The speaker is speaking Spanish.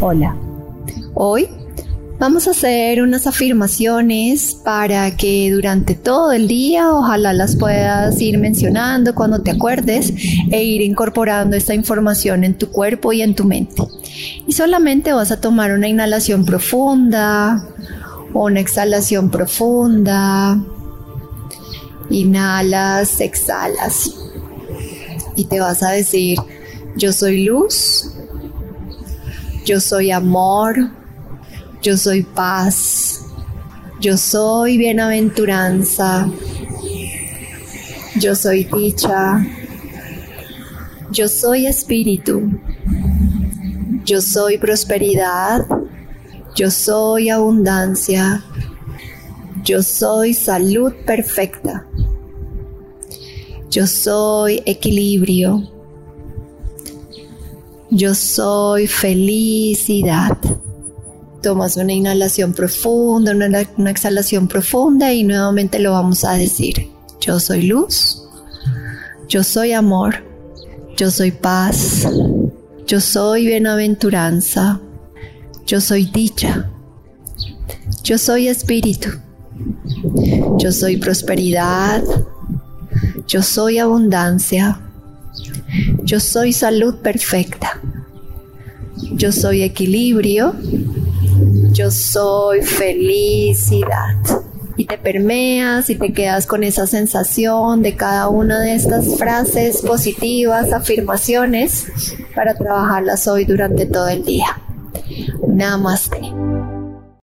Hola. Hoy vamos a hacer unas afirmaciones para que durante todo el día ojalá las puedas ir mencionando cuando te acuerdes e ir incorporando esta información en tu cuerpo y en tu mente. Y solamente vas a tomar una inhalación profunda, una exhalación profunda. Inhalas, exhalas. Y te vas a decir, yo soy luz, yo soy amor, yo soy paz, yo soy bienaventuranza, yo soy dicha, yo soy espíritu, yo soy prosperidad, yo soy abundancia, yo soy salud perfecta, yo soy equilibrio, yo soy felicidad. Tomas una inhalación profunda, una, exhalación profunda y nuevamente lo vamos a decir. Yo soy luz. Yo soy amor. Yo soy paz. Yo soy bienaventuranza. Yo soy dicha. Yo soy espíritu. Yo soy prosperidad. Yo soy abundancia. Yo soy salud perfecta. Yo soy equilibrio. Yo soy felicidad. Y te permeas y te quedas con esa sensación de cada una de estas frases positivas, afirmaciones, para trabajarlas hoy durante todo el día. Namaste.